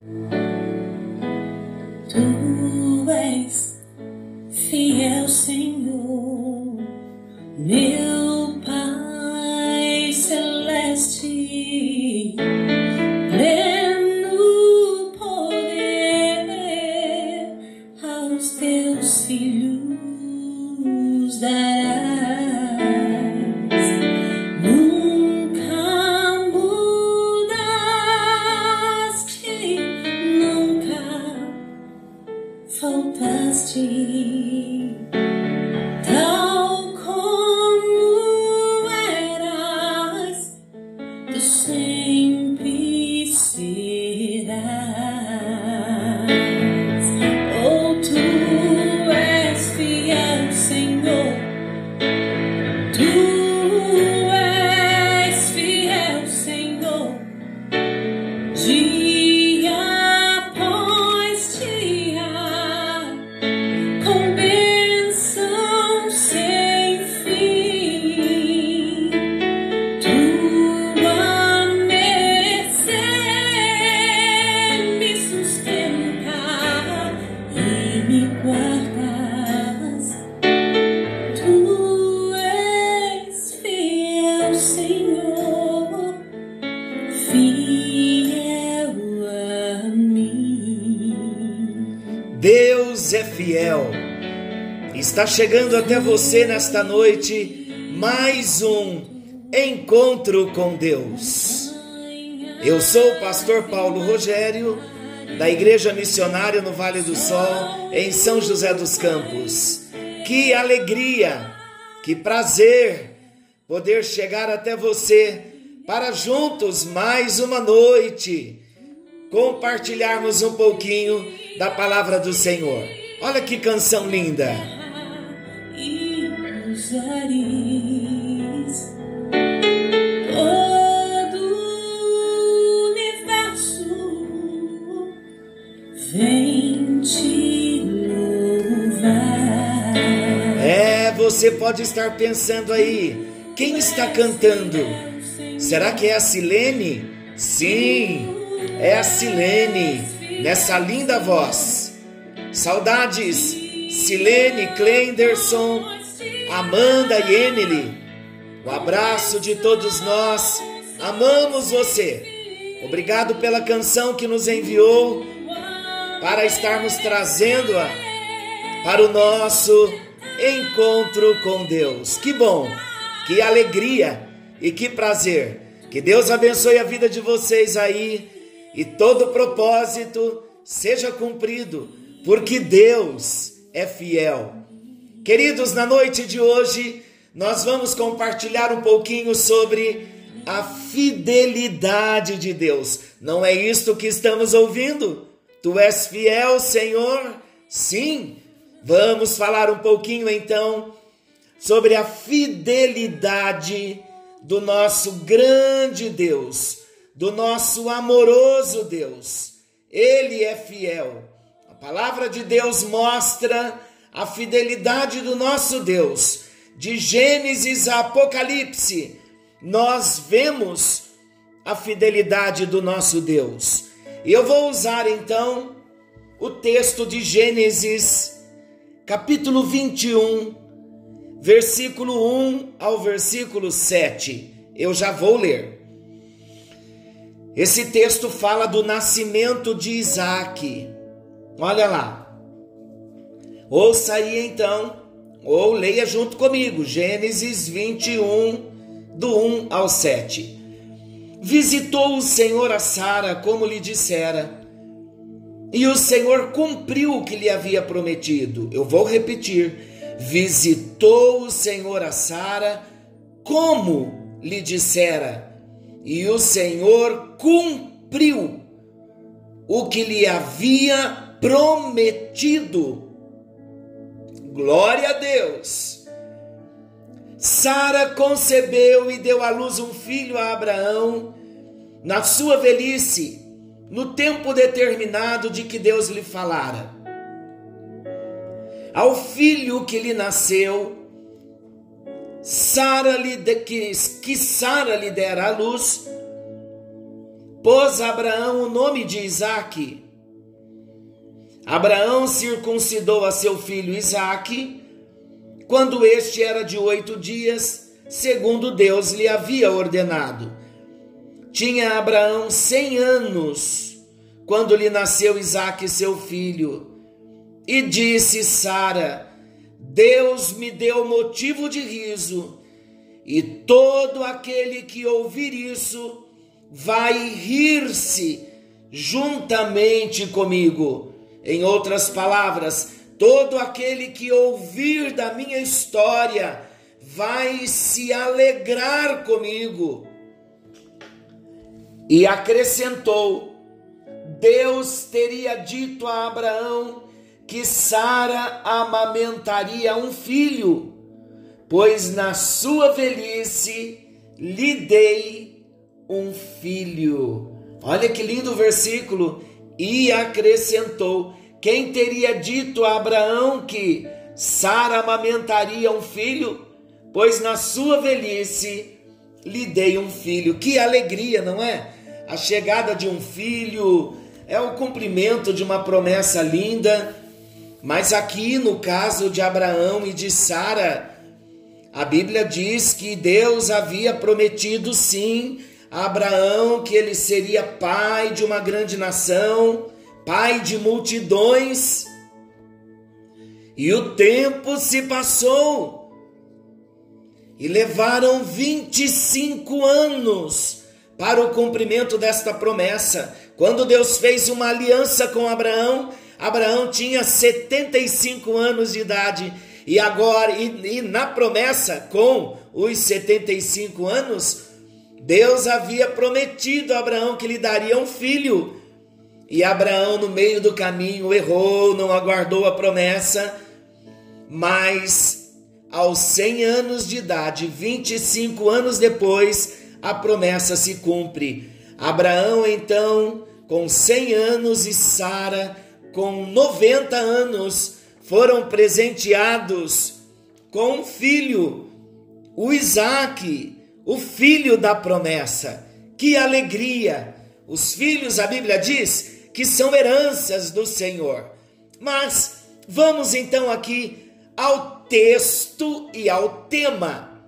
Tu és fiel, Senhor, fiel. Está chegando até você nesta noite mais um encontro com Deus. Eu sou o pastor Paulo Rogério, da Igreja Missionária no Vale do Sol, em São José dos Campos. Que alegria, que prazer poder chegar até você para juntos mais uma noite compartilharmos um pouquinho da palavra do Senhor. Olha que canção linda. E usares todo o universo vem te louvar. É, você pode estar pensando aí, quem está cantando? Será que é a Silene? Sim, é a Silene, nessa linda voz. Saudades, Silene, Clenderson, Amanda e Emily. Um abraço de todos nós, amamos você. Obrigado pela canção que nos enviou para estarmos trazendo-a para o nosso encontro com Deus. Que bom, que alegria e que prazer. Que Deus abençoe a vida de vocês aí e todo propósito seja cumprido, porque Deus é fiel. Queridos, na noite de hoje nós vamos compartilhar um pouquinho sobre a fidelidade de Deus. Não é isto que estamos ouvindo? Tu és fiel, Senhor? Sim. Vamos falar um pouquinho então sobre a fidelidade do nosso grande Deus, do nosso amoroso Deus. Ele é fiel. Palavra de Deus mostra a fidelidade do nosso Deus. De Gênesis a Apocalipse, nós vemos a fidelidade do nosso Deus. Eu vou usar então o texto de Gênesis, capítulo 21, versículo 1 ao versículo 7. Eu já vou ler. Esse texto fala do nascimento de Isaac. Olha lá. Ouça aí então, ou leia junto comigo, Gênesis 21, do 1 ao 7. Visitou o Senhor a Sara, como lhe dissera, e o Senhor cumpriu o que lhe havia prometido. Eu vou repetir. Visitou o Senhor a Sara, como lhe dissera, e o Senhor cumpriu o que lhe havia prometido. Glória a Deus. Sara concebeu e deu à luz um filho a Abraão na sua velhice, no tempo determinado de que Deus lhe falara. Ao filho que lhe nasceu, Sara lhe de, que, que Sara lhe dera à luz, pôs Abraão o nome de Isaque. Abraão circuncidou a seu filho Isaque quando este era de oito dias, segundo Deus lhe havia ordenado. Tinha Abraão cem anos quando lhe nasceu Isaque, seu filho. E disse Sara: Deus me deu motivo de riso, e todo aquele que ouvir isso vai rir-se juntamente comigo. Em outras palavras, todo aquele que ouvir da minha história vai se alegrar comigo. E acrescentou: Deus teria dito a Abraão que Sara amamentaria um filho, pois na sua velhice lhe dei um filho. Olha que lindo versículo. E acrescentou: quem teria dito a Abraão que Sara amamentaria um filho? Pois na sua velhice lhe dei um filho. Que alegria, não é? A chegada de um filho é o cumprimento de uma promessa linda. Mas aqui no caso de Abraão e de Sara, a Bíblia diz que Deus havia prometido sim a Abraão que ele seria pai de uma grande nação pai de multidões. E o tempo se passou, e levaram 25 anos para o cumprimento desta promessa. Quando Deus fez uma aliança com Abraão, Abraão tinha 75 anos de idade, e agora, e, e na promessa, com os 75 anos, Deus havia prometido a Abraão que lhe daria um filho. E Abraão, no meio do caminho, errou, não aguardou a promessa, mas aos 100 anos de idade, 25 anos depois, a promessa se cumpre. Abraão, então, com 100 anos, e Sara, com 90 anos, foram presenteados com um filho, o Isaac, o filho da promessa. Que alegria! Os filhos, a Bíblia diz, que são heranças do Senhor. Mas vamos então aqui ao texto e ao tema.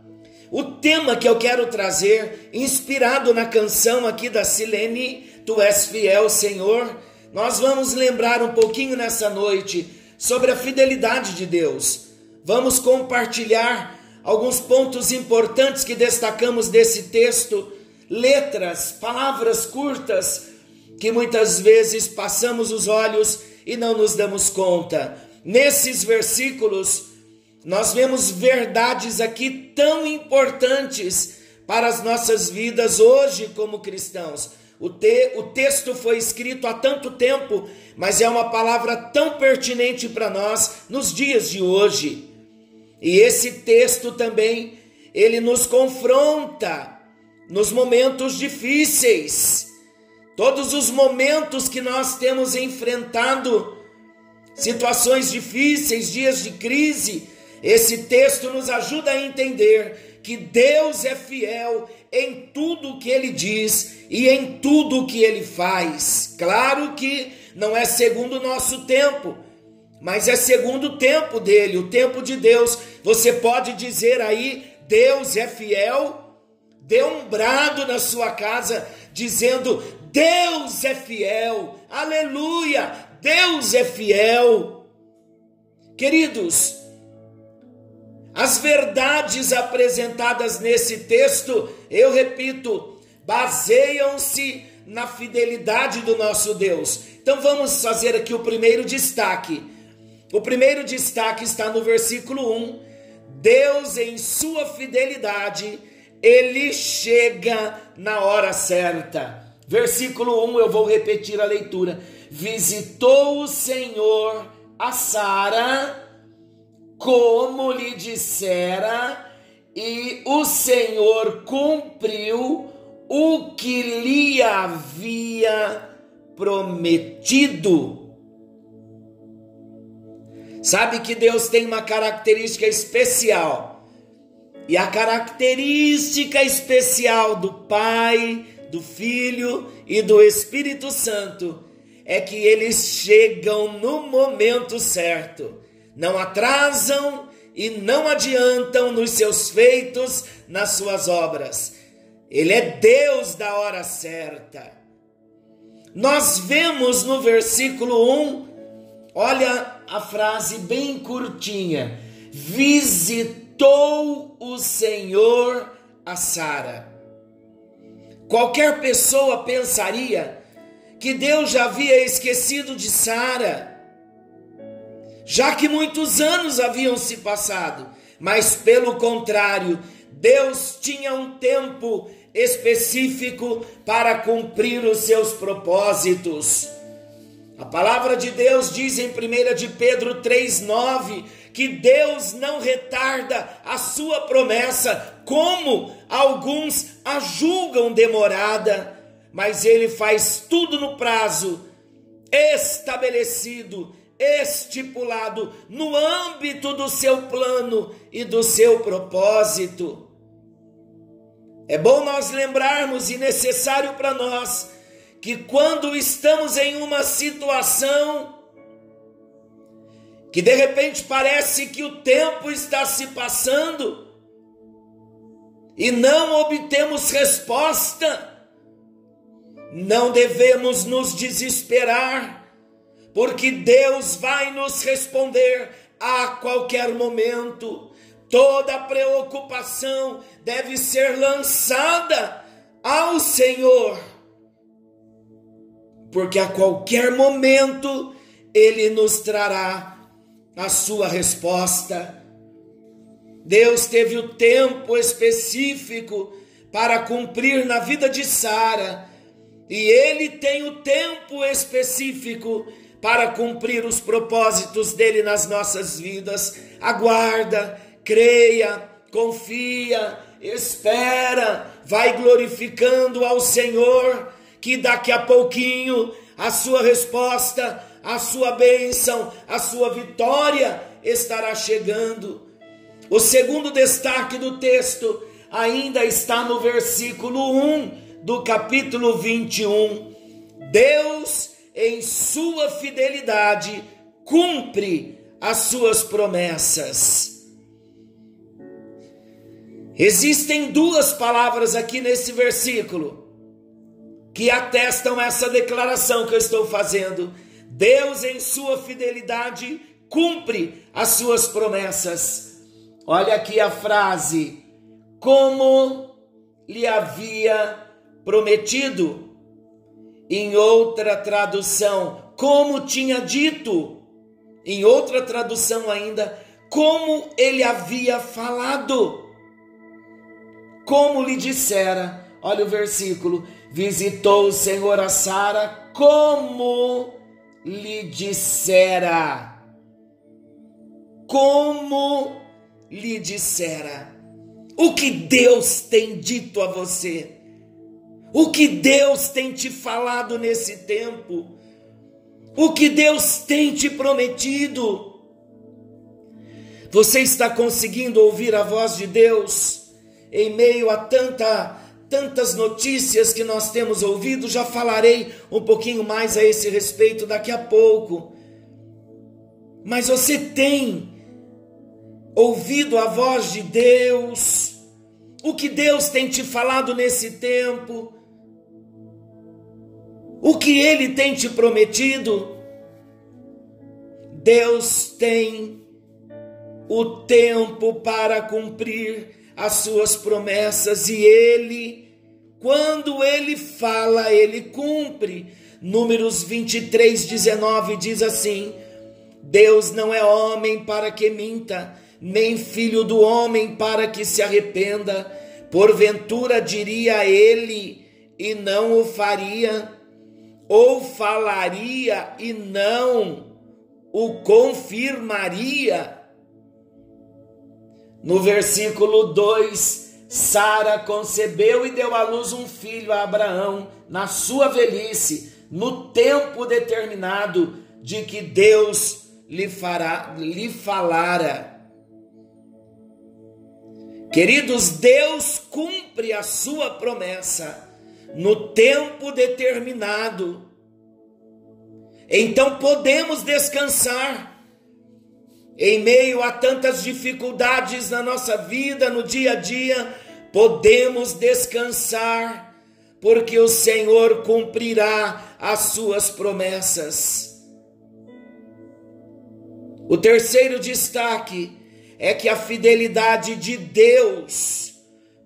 O tema que eu quero trazer, inspirado na canção aqui da Silene, Tu és fiel, Senhor. Nós vamos lembrar um pouquinho nessa noite sobre a fidelidade de Deus. Vamos compartilhar alguns pontos importantes que destacamos desse texto, letras, palavras curtas que muitas vezes passamos os olhos e não nos damos conta. Nesses versículos, nós vemos verdades aqui tão importantes para as nossas vidas hoje como cristãos. O, te, o texto foi escrito há tanto tempo, mas é uma palavra tão pertinente para nós nos dias de hoje. E esse texto também, ele nos confronta nos momentos difíceis todos os momentos que nós temos enfrentado, situações difíceis, dias de crise, esse texto nos ajuda a entender que Deus é fiel em tudo o que ele diz e em tudo o que ele faz. Claro que não é segundo o nosso tempo, mas é segundo o tempo dele, o tempo de Deus. Você pode dizer aí: Deus é fiel. Dê um brado na sua casa dizendo: Deus é fiel, aleluia, Deus é fiel. Queridos, as verdades apresentadas nesse texto, eu repito, baseiam-se na fidelidade do nosso Deus. Então vamos fazer aqui o primeiro destaque. O primeiro destaque está no versículo 1. Deus, em sua fidelidade, ele chega na hora certa. Versículo 1, eu vou repetir a leitura. Visitou o Senhor a Sara, como lhe dissera, e o Senhor cumpriu o que lhe havia prometido. Sabe que Deus tem uma característica especial. E a característica especial do Pai do Filho e do Espírito Santo é que eles chegam no momento certo, não atrasam e não adiantam nos seus feitos, nas suas obras. Ele é Deus da hora certa. Nós vemos no versículo 1, olha a frase bem curtinha: visitou o Senhor a Sara. Qualquer pessoa pensaria que Deus já havia esquecido de Sara, já que muitos anos haviam se passado, mas pelo contrário, Deus tinha um tempo específico para cumprir os seus propósitos. A palavra de Deus diz em 1 de Pedro 3,9 que Deus não retarda a sua promessa, como alguns a julgam demorada, mas ele faz tudo no prazo estabelecido, estipulado, no âmbito do seu plano e do seu propósito. É bom nós lembrarmos e necessário para nós que quando estamos em uma situação que de repente parece que o tempo está se passando e não obtemos resposta, não devemos nos desesperar, porque Deus vai nos responder a qualquer momento. Toda preocupação deve ser lançada ao Senhor, porque a qualquer momento Ele nos trará a sua resposta. Deus teve o tempo específico para cumprir na vida de Sara, e ele tem o tempo específico para cumprir os propósitos dele nas nossas vidas. Aguarda, creia, confia, espera, vai glorificando ao Senhor, que daqui a pouquinho a sua resposta a sua bênção, a sua vitória estará chegando. O segundo destaque do texto ainda está no versículo 1 do capítulo 21. Deus, em sua fidelidade, cumpre as suas promessas. Existem duas palavras aqui nesse versículo que atestam essa declaração que eu estou fazendo. Deus, em sua fidelidade, cumpre as suas promessas. Olha aqui a frase: como lhe havia prometido. Em outra tradução, como tinha dito. Em outra tradução ainda, como ele havia falado. Como lhe dissera, olha o versículo: visitou o Senhor a Sara como lhe dissera. Como lhe dissera. O que Deus tem dito a você? O que Deus tem te falado nesse tempo? O que Deus tem te prometido? Você está conseguindo ouvir a voz de Deus em meio a tanta tantas notícias que nós temos ouvido, já falarei um pouquinho mais a esse respeito daqui a pouco. Mas você tem ouvido a voz de Deus? O que Deus tem te falado nesse tempo? O que Ele tem te prometido? Deus tem o tempo para cumprir as suas promessas e ele, quando ele fala, ele cumpre. Números 23, 19 diz assim: Deus não é homem para que minta, nem filho do homem para que se arrependa. Porventura diria ele e não o faria, ou falaria e não o confirmaria. No versículo 2, Sara concebeu e deu à luz um filho a Abraão na sua velhice, no tempo determinado de que Deus lhe fará, lhe falara. Queridos, Deus cumpre a sua promessa. no tempo determinado. Então podemos descansar em meio a tantas dificuldades na nossa vida, no dia a dia, podemos descansar, porque o Senhor cumprirá as suas promessas. O terceiro destaque é que a fidelidade de Deus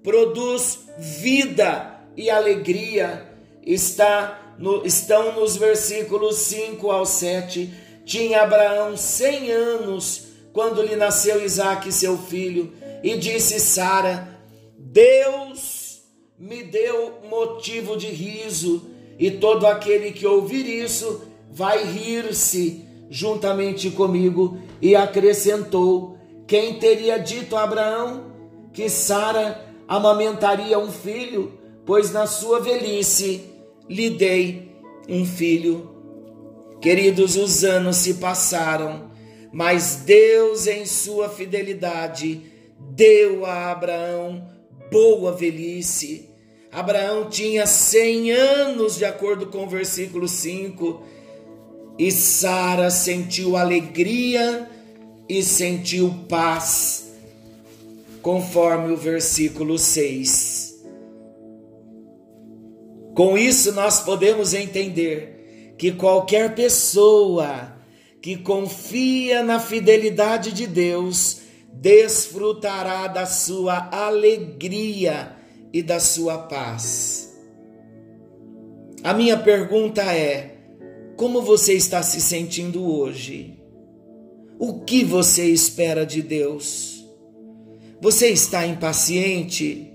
produz vida e alegria. Está no, estão nos versículos 5 ao 7. Tinha Abraão cem anos quando lhe nasceu Isaque, seu filho, e disse Sara: Deus me deu motivo de riso, e todo aquele que ouvir isso vai rir-se juntamente comigo. E acrescentou: Quem teria dito a Abraão que Sara amamentaria um filho? Pois na sua velhice lhe dei um filho. Queridos, os anos se passaram, mas Deus, em sua fidelidade, deu a Abraão boa velhice. Abraão tinha 100 anos, de acordo com o versículo 5, e Sara sentiu alegria e sentiu paz, conforme o versículo 6. Com isso, nós podemos entender que qualquer pessoa que confia na fidelidade de Deus desfrutará da sua alegria e da sua paz. A minha pergunta é: como você está se sentindo hoje? O que você espera de Deus? Você está impaciente?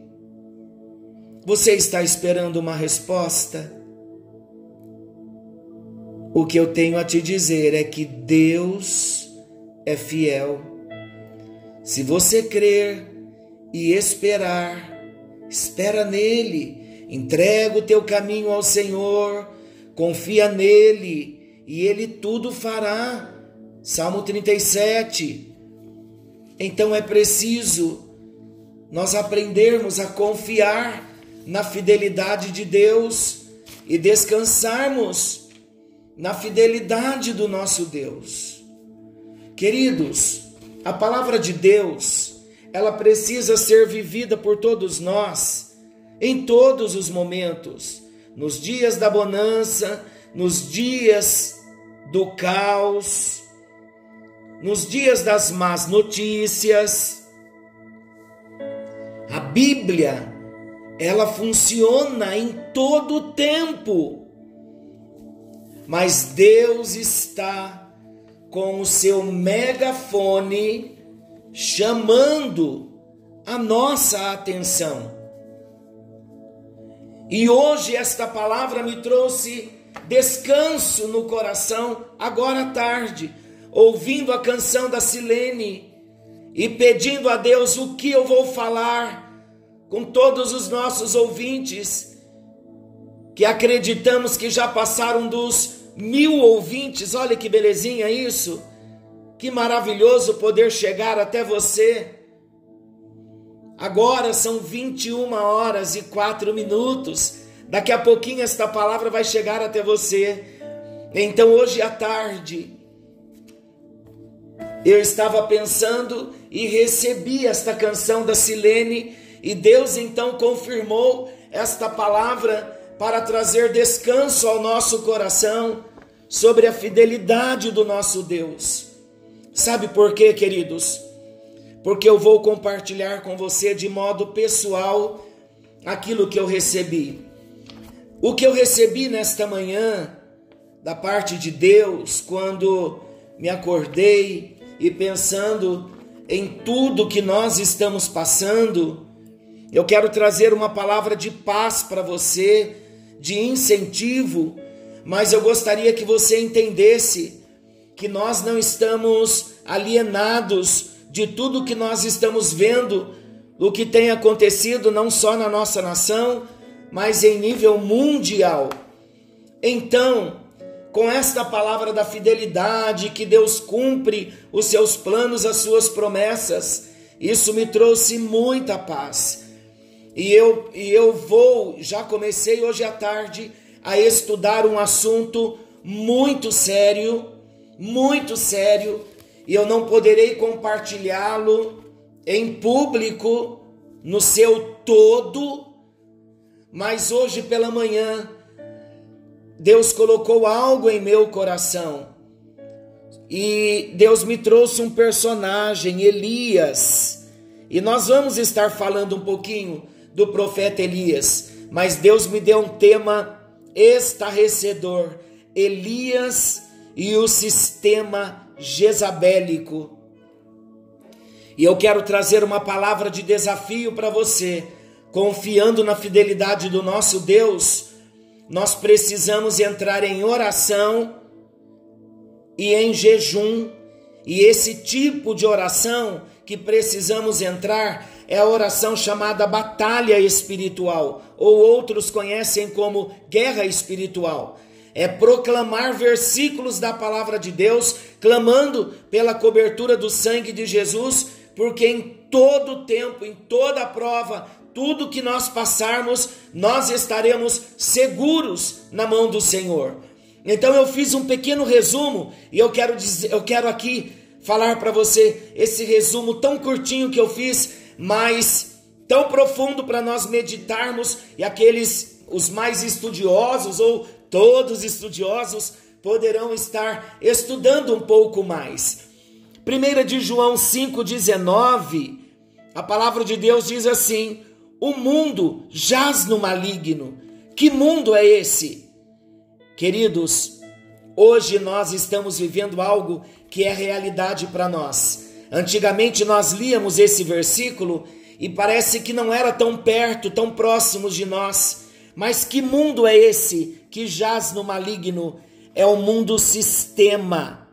Você está esperando uma resposta? O que eu tenho a te dizer é que Deus é fiel. Se você crer e esperar, espera nele, entrega o teu caminho ao Senhor, confia nele e ele tudo fará. Salmo 37. Então é preciso nós aprendermos a confiar na fidelidade de Deus e descansarmos na fidelidade do nosso Deus. Queridos, a palavra de Deus, ela precisa ser vivida por todos nós em todos os momentos, nos dias da bonança, nos dias do caos, nos dias das más notícias. A Bíblia, ela funciona em todo o tempo mas Deus está com o seu megafone chamando a nossa atenção. E hoje esta palavra me trouxe descanso no coração, agora à tarde, ouvindo a canção da Silene e pedindo a Deus o que eu vou falar com todos os nossos ouvintes que acreditamos que já passaram dos mil ouvintes, olha que belezinha isso. Que maravilhoso poder chegar até você. Agora são 21 horas e 4 minutos. Daqui a pouquinho esta palavra vai chegar até você. Então hoje à tarde eu estava pensando e recebi esta canção da Silene e Deus então confirmou esta palavra para trazer descanso ao nosso coração sobre a fidelidade do nosso Deus. Sabe por quê, queridos? Porque eu vou compartilhar com você de modo pessoal aquilo que eu recebi. O que eu recebi nesta manhã da parte de Deus quando me acordei e pensando em tudo que nós estamos passando, eu quero trazer uma palavra de paz para você, de incentivo mas eu gostaria que você entendesse que nós não estamos alienados de tudo que nós estamos vendo, o que tem acontecido não só na nossa nação, mas em nível mundial. Então, com esta palavra da fidelidade, que Deus cumpre os seus planos, as suas promessas, isso me trouxe muita paz. e eu, e eu vou, já comecei hoje à tarde a estudar um assunto muito sério, muito sério, e eu não poderei compartilhá-lo em público no seu todo, mas hoje pela manhã Deus colocou algo em meu coração. E Deus me trouxe um personagem, Elias. E nós vamos estar falando um pouquinho do profeta Elias, mas Deus me deu um tema estarrecedor: Elias e o sistema jezabélico. E eu quero trazer uma palavra de desafio para você, confiando na fidelidade do nosso Deus. Nós precisamos entrar em oração e em jejum, e esse tipo de oração que precisamos entrar é a oração chamada batalha espiritual, ou outros conhecem como guerra espiritual. É proclamar versículos da palavra de Deus, clamando pela cobertura do sangue de Jesus, porque em todo tempo, em toda prova, tudo que nós passarmos, nós estaremos seguros na mão do Senhor. Então eu fiz um pequeno resumo e eu quero dizer, eu quero aqui falar para você esse resumo tão curtinho que eu fiz mas tão profundo para nós meditarmos e aqueles os mais estudiosos ou todos estudiosos poderão estar estudando um pouco mais. 1 de João 5,19, a palavra de Deus diz assim: O mundo jaz no maligno. Que mundo é esse? Queridos, hoje nós estamos vivendo algo que é realidade para nós. Antigamente nós líamos esse versículo e parece que não era tão perto, tão próximo de nós. Mas que mundo é esse que jaz no maligno? É o mundo sistema.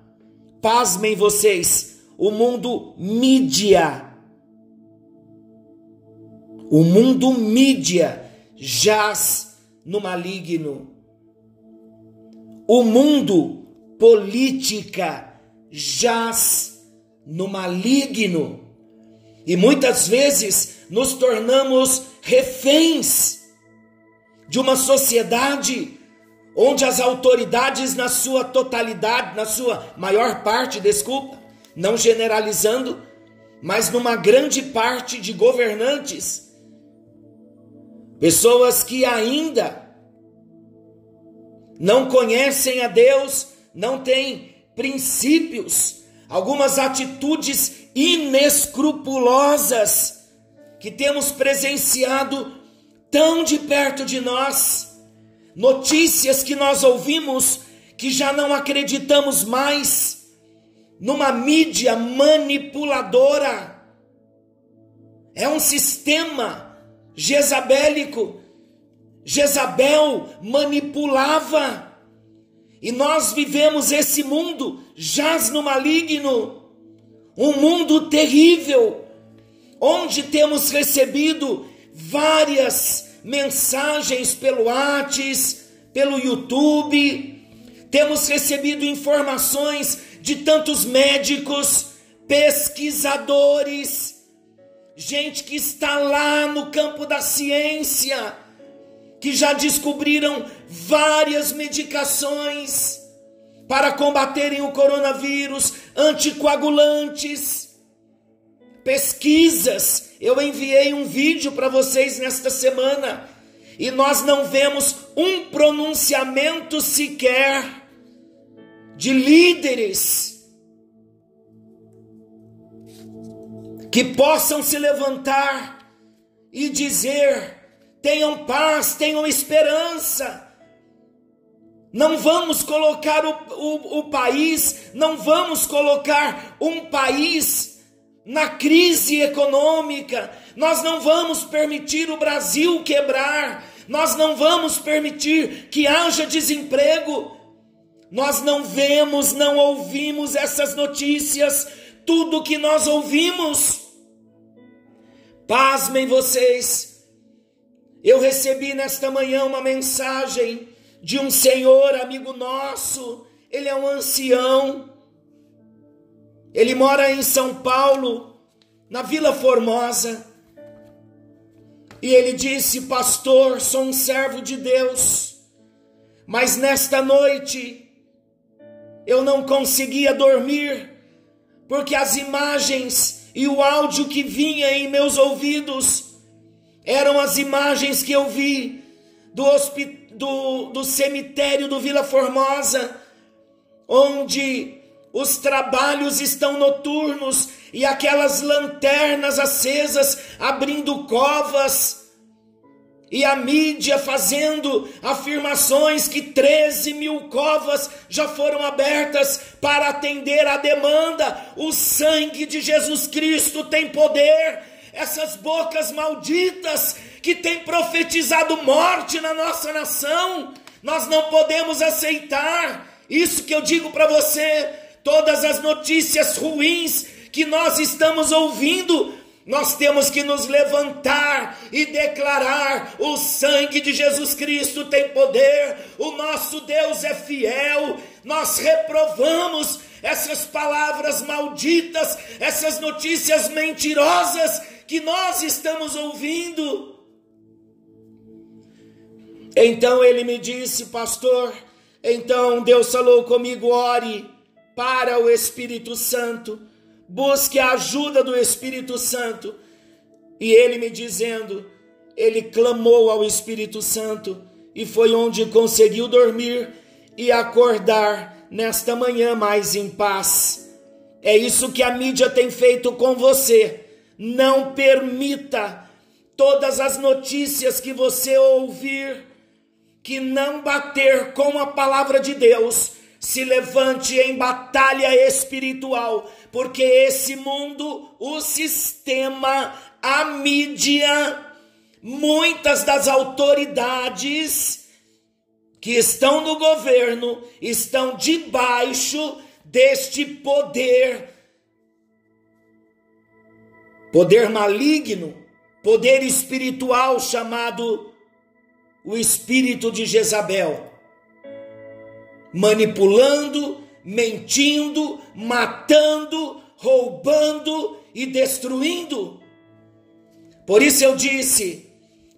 Pasmem vocês, o mundo mídia. O mundo mídia jaz no maligno. O mundo política jaz no maligno. E muitas vezes nos tornamos reféns de uma sociedade onde as autoridades, na sua totalidade, na sua maior parte, desculpa, não generalizando, mas numa grande parte de governantes, pessoas que ainda não conhecem a Deus, não têm princípios, algumas atitudes inescrupulosas que temos presenciado tão de perto de nós, notícias que nós ouvimos que já não acreditamos mais numa mídia manipuladora. É um sistema jezabélico. Jezabel manipulava e nós vivemos esse mundo jaz no maligno, um mundo terrível, onde temos recebido várias mensagens pelo WhatsApp, pelo YouTube, temos recebido informações de tantos médicos, pesquisadores, gente que está lá no campo da ciência, que já descobriram várias medicações para combaterem o coronavírus, anticoagulantes, pesquisas. Eu enviei um vídeo para vocês nesta semana e nós não vemos um pronunciamento sequer de líderes que possam se levantar e dizer tenham paz, tenham esperança. Não vamos colocar o, o, o país, não vamos colocar um país na crise econômica, nós não vamos permitir o Brasil quebrar, nós não vamos permitir que haja desemprego. Nós não vemos, não ouvimos essas notícias, tudo que nós ouvimos. Pasmem vocês, eu recebi nesta manhã uma mensagem de um senhor amigo nosso, ele é um ancião, ele mora em São Paulo, na Vila Formosa. E ele disse: Pastor, sou um servo de Deus, mas nesta noite eu não conseguia dormir, porque as imagens e o áudio que vinha em meus ouvidos eram as imagens que eu vi do, do, do cemitério do Vila Formosa, onde os trabalhos estão noturnos e aquelas lanternas acesas abrindo covas, e a mídia fazendo afirmações que 13 mil covas já foram abertas para atender a demanda. O sangue de Jesus Cristo tem poder. Essas bocas malditas que têm profetizado morte na nossa nação, nós não podemos aceitar. Isso que eu digo para você, todas as notícias ruins que nós estamos ouvindo, nós temos que nos levantar e declarar: o sangue de Jesus Cristo tem poder, o nosso Deus é fiel. Nós reprovamos essas palavras malditas, essas notícias mentirosas que nós estamos ouvindo. Então ele me disse, pastor, então Deus falou comigo: ore para o Espírito Santo busque a ajuda do Espírito Santo. E ele me dizendo, ele clamou ao Espírito Santo e foi onde conseguiu dormir e acordar nesta manhã mais em paz. É isso que a mídia tem feito com você. Não permita todas as notícias que você ouvir que não bater com a palavra de Deus se levante em batalha espiritual, porque esse mundo, o sistema, a mídia, muitas das autoridades que estão no governo estão debaixo deste poder poder maligno, poder espiritual chamado o espírito de Jezabel manipulando, mentindo, matando, roubando e destruindo. Por isso eu disse: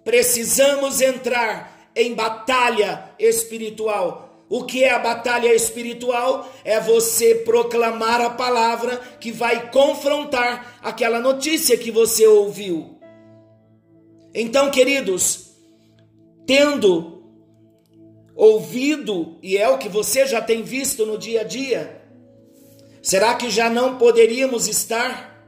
precisamos entrar em batalha espiritual. O que é a batalha espiritual? É você proclamar a palavra que vai confrontar aquela notícia que você ouviu. Então, queridos, tendo ouvido e é o que você já tem visto no dia a dia? Será que já não poderíamos estar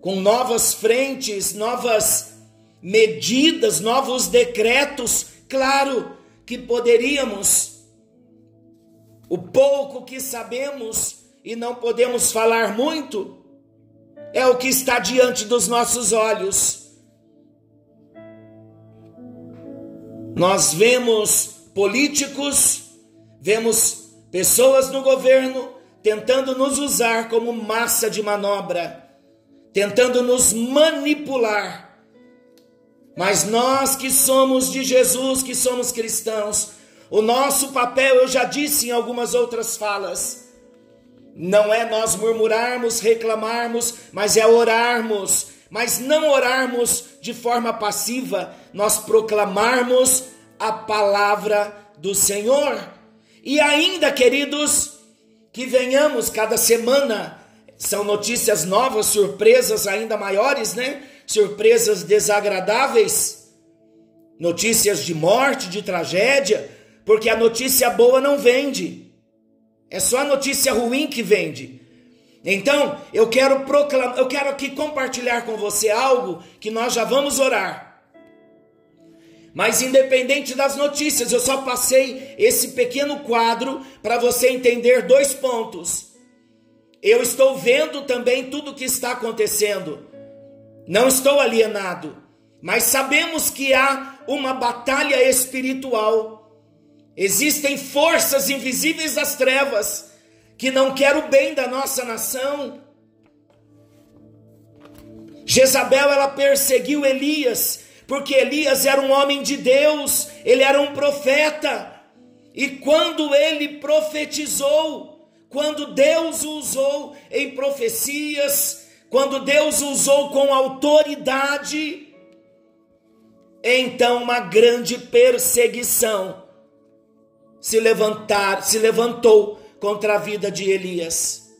com novas frentes, novas medidas, novos decretos? Claro que poderíamos. O pouco que sabemos e não podemos falar muito é o que está diante dos nossos olhos. Nós vemos políticos, vemos pessoas no governo tentando nos usar como massa de manobra, tentando nos manipular. Mas nós que somos de Jesus, que somos cristãos, o nosso papel, eu já disse em algumas outras falas, não é nós murmurarmos, reclamarmos, mas é orarmos mas não orarmos de forma passiva, nós proclamarmos a palavra do Senhor. E ainda, queridos, que venhamos cada semana, são notícias novas, surpresas ainda maiores, né? Surpresas desagradáveis, notícias de morte, de tragédia, porque a notícia boa não vende, é só a notícia ruim que vende. Então, eu quero proclamar, eu quero aqui compartilhar com você algo que nós já vamos orar. Mas independente das notícias, eu só passei esse pequeno quadro para você entender dois pontos. Eu estou vendo também tudo o que está acontecendo. Não estou alienado, mas sabemos que há uma batalha espiritual. Existem forças invisíveis das trevas que não quer o bem da nossa nação. Jezabel ela perseguiu Elias, porque Elias era um homem de Deus, ele era um profeta. E quando ele profetizou, quando Deus o usou em profecias, quando Deus usou com autoridade, Então uma grande perseguição se levantar, se levantou contra a vida de Elias.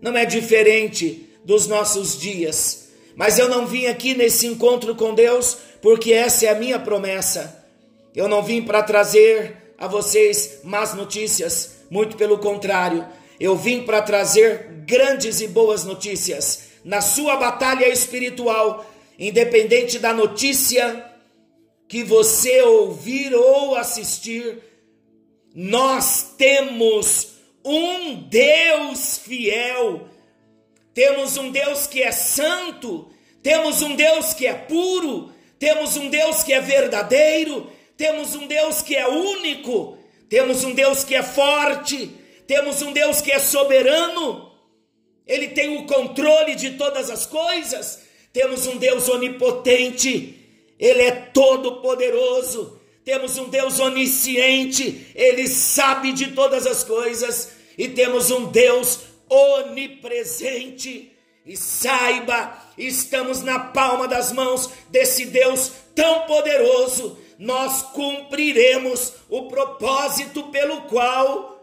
Não é diferente dos nossos dias. Mas eu não vim aqui nesse encontro com Deus porque essa é a minha promessa. Eu não vim para trazer a vocês más notícias, muito pelo contrário, eu vim para trazer grandes e boas notícias na sua batalha espiritual, independente da notícia que você ouvir ou assistir, nós temos um Deus fiel, temos um Deus que é santo, temos um Deus que é puro, temos um Deus que é verdadeiro, temos um Deus que é único, temos um Deus que é forte, temos um Deus que é soberano, Ele tem o controle de todas as coisas, temos um Deus onipotente, Ele é todo-poderoso, temos um Deus onisciente, Ele sabe de todas as coisas, e temos um Deus onipresente. E saiba, estamos na palma das mãos desse Deus tão poderoso, nós cumpriremos o propósito pelo qual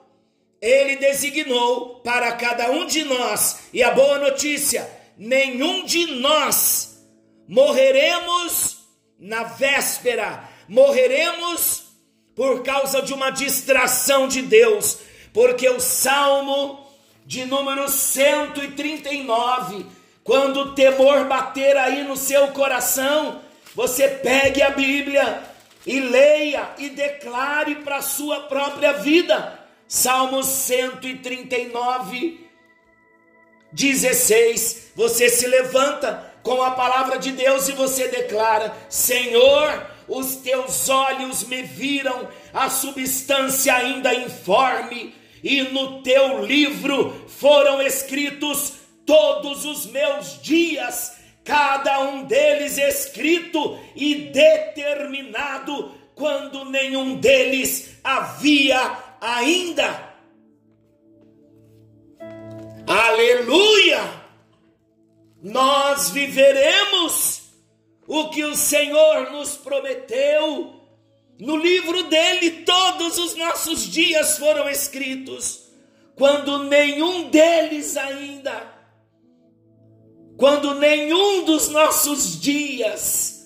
ele designou para cada um de nós. E a boa notícia: nenhum de nós morreremos na véspera, morreremos por causa de uma distração de Deus, porque o Salmo de número 139, quando o temor bater aí no seu coração, você pegue a Bíblia e leia e declare para a sua própria vida. Salmo 139, 16. Você se levanta com a palavra de Deus e você declara: Senhor, os teus olhos me viram a substância ainda informe, e no teu livro foram escritos todos os meus dias cada um deles escrito e determinado, quando nenhum deles havia ainda. Aleluia! Nós viveremos o que o Senhor nos prometeu. No livro dele, todos os nossos dias foram escritos, quando nenhum deles ainda quando nenhum dos nossos dias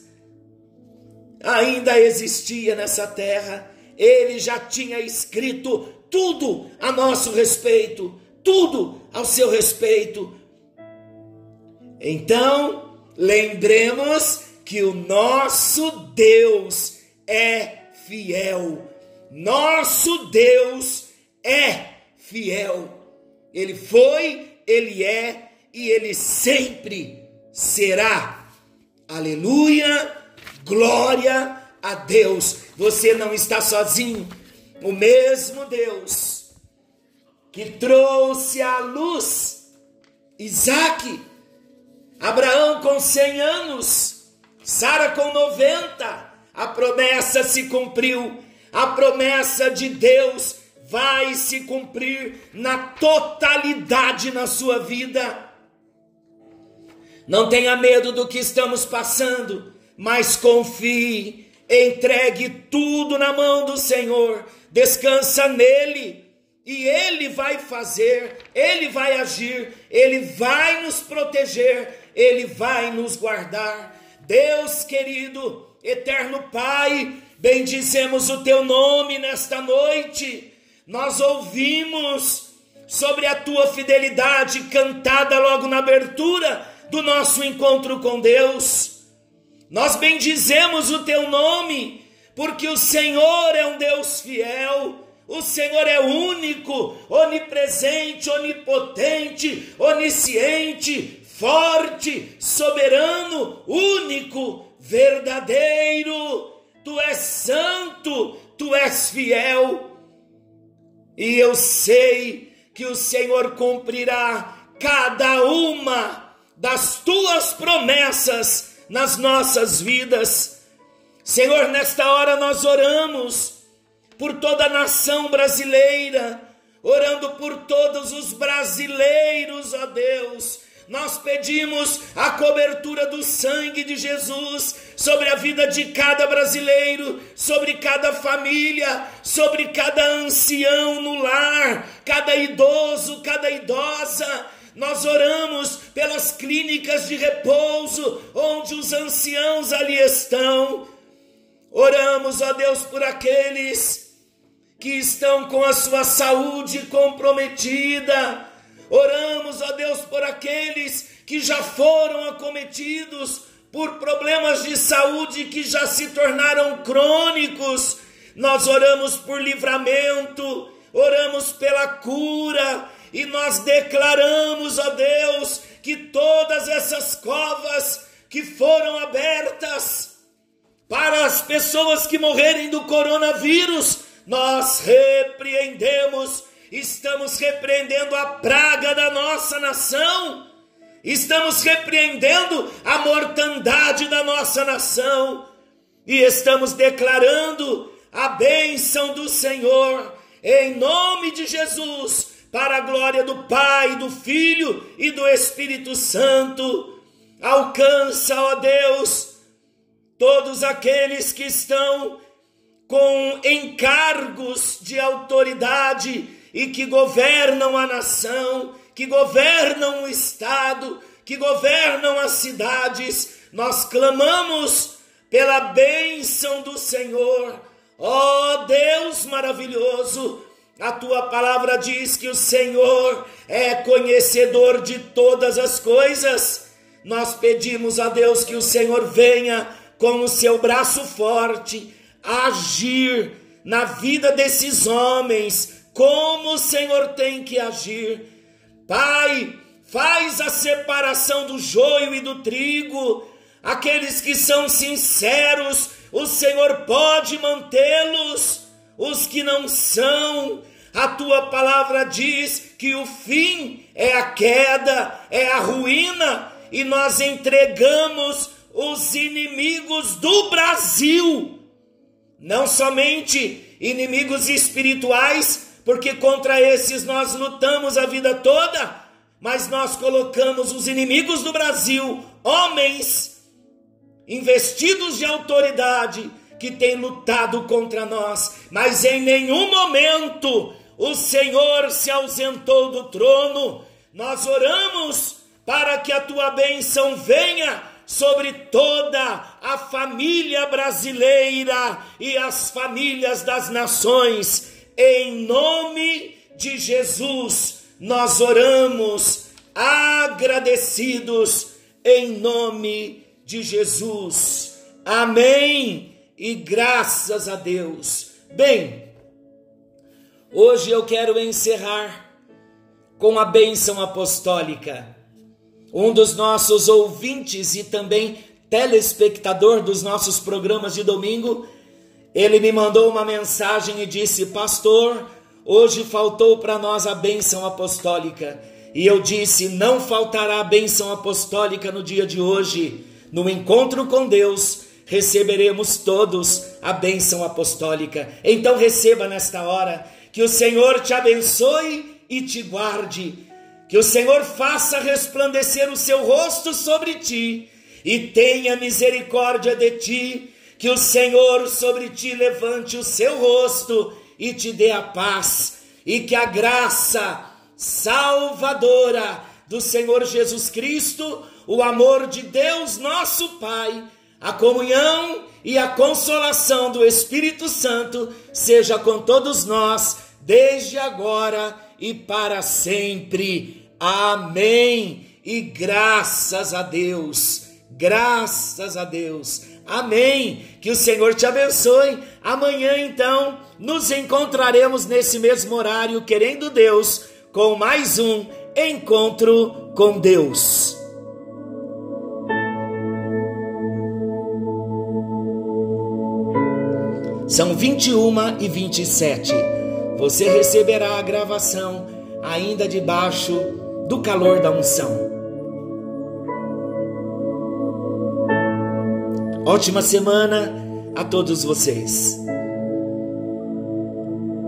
ainda existia nessa terra, ele já tinha escrito tudo a nosso respeito, tudo ao seu respeito. Então, lembremos que o nosso Deus é fiel. Nosso Deus é fiel. Ele foi, ele é e ele sempre será. Aleluia, glória a Deus. Você não está sozinho. O mesmo Deus que trouxe à luz Isaac, Abraão com 100 anos, Sara com 90, a promessa se cumpriu. A promessa de Deus vai se cumprir na totalidade na sua vida. Não tenha medo do que estamos passando, mas confie, entregue tudo na mão do Senhor, descansa nele. E Ele vai fazer, Ele vai agir, Ele vai nos proteger, Ele vai nos guardar. Deus querido, eterno Pai, bendizemos o Teu nome nesta noite. Nós ouvimos sobre a Tua fidelidade cantada logo na abertura do nosso encontro com Deus. Nós bendizemos o teu nome, porque o Senhor é um Deus fiel. O Senhor é único, onipresente, onipotente, onisciente, forte, soberano, único, verdadeiro. Tu és santo, tu és fiel. E eu sei que o Senhor cumprirá cada uma das tuas promessas nas nossas vidas. Senhor, nesta hora nós oramos por toda a nação brasileira, orando por todos os brasileiros, ó Deus. nós pedimos a cobertura do sangue de Jesus sobre a vida de cada brasileiro, sobre cada família, sobre cada ancião no lar, cada idoso, cada idosa. Nós oramos pelas clínicas de repouso, onde os anciãos ali estão. Oramos, ó Deus, por aqueles que estão com a sua saúde comprometida Oramos, ó Deus, por aqueles que já foram acometidos por problemas de saúde que já se tornaram crônicos. Nós oramos por livramento, oramos pela cura e nós declaramos, ó Deus, que todas essas covas que foram abertas para as pessoas que morrerem do coronavírus, nós repreendemos. Estamos repreendendo a praga da nossa nação, estamos repreendendo a mortandade da nossa nação. E estamos declarando a bênção do Senhor em nome de Jesus, para a glória do Pai, do Filho e do Espírito Santo. Alcança, ó Deus, todos aqueles que estão com encargos de autoridade e que governam a nação, que governam o Estado, que governam as cidades, nós clamamos pela bênção do Senhor. Ó oh, Deus maravilhoso, a tua palavra diz que o Senhor é conhecedor de todas as coisas. Nós pedimos a Deus que o Senhor venha com o seu braço forte agir na vida desses homens, como o Senhor tem que agir. Pai, faz a separação do joio e do trigo. Aqueles que são sinceros, o Senhor pode mantê-los. Os que não são, a tua palavra diz que o fim é a queda, é a ruína, e nós entregamos os inimigos do Brasil, não somente inimigos espirituais, porque contra esses nós lutamos a vida toda, mas nós colocamos os inimigos do Brasil, homens investidos de autoridade, que têm lutado contra nós, mas em nenhum momento o Senhor se ausentou do trono. Nós oramos para que a tua bênção venha sobre toda a família brasileira e as famílias das nações em nome de Jesus, nós oramos agradecidos em nome de Jesus. Amém. E graças a Deus. Bem, hoje eu quero encerrar com a bênção apostólica. Um dos nossos ouvintes e também telespectador dos nossos programas de domingo ele me mandou uma mensagem e disse: Pastor, hoje faltou para nós a bênção apostólica. E eu disse: Não faltará a bênção apostólica no dia de hoje. No encontro com Deus, receberemos todos a bênção apostólica. Então receba nesta hora que o Senhor te abençoe e te guarde. Que o Senhor faça resplandecer o seu rosto sobre ti e tenha misericórdia de ti que o Senhor sobre ti levante o seu rosto e te dê a paz, e que a graça salvadora do Senhor Jesus Cristo, o amor de Deus nosso Pai, a comunhão e a consolação do Espírito Santo seja com todos nós, desde agora e para sempre. Amém. E graças a Deus, graças a Deus. Amém. Que o Senhor te abençoe. Amanhã, então, nos encontraremos nesse mesmo horário, querendo Deus, com mais um encontro com Deus. São 21 e 27. Você receberá a gravação ainda debaixo do calor da unção. Ótima semana a todos vocês.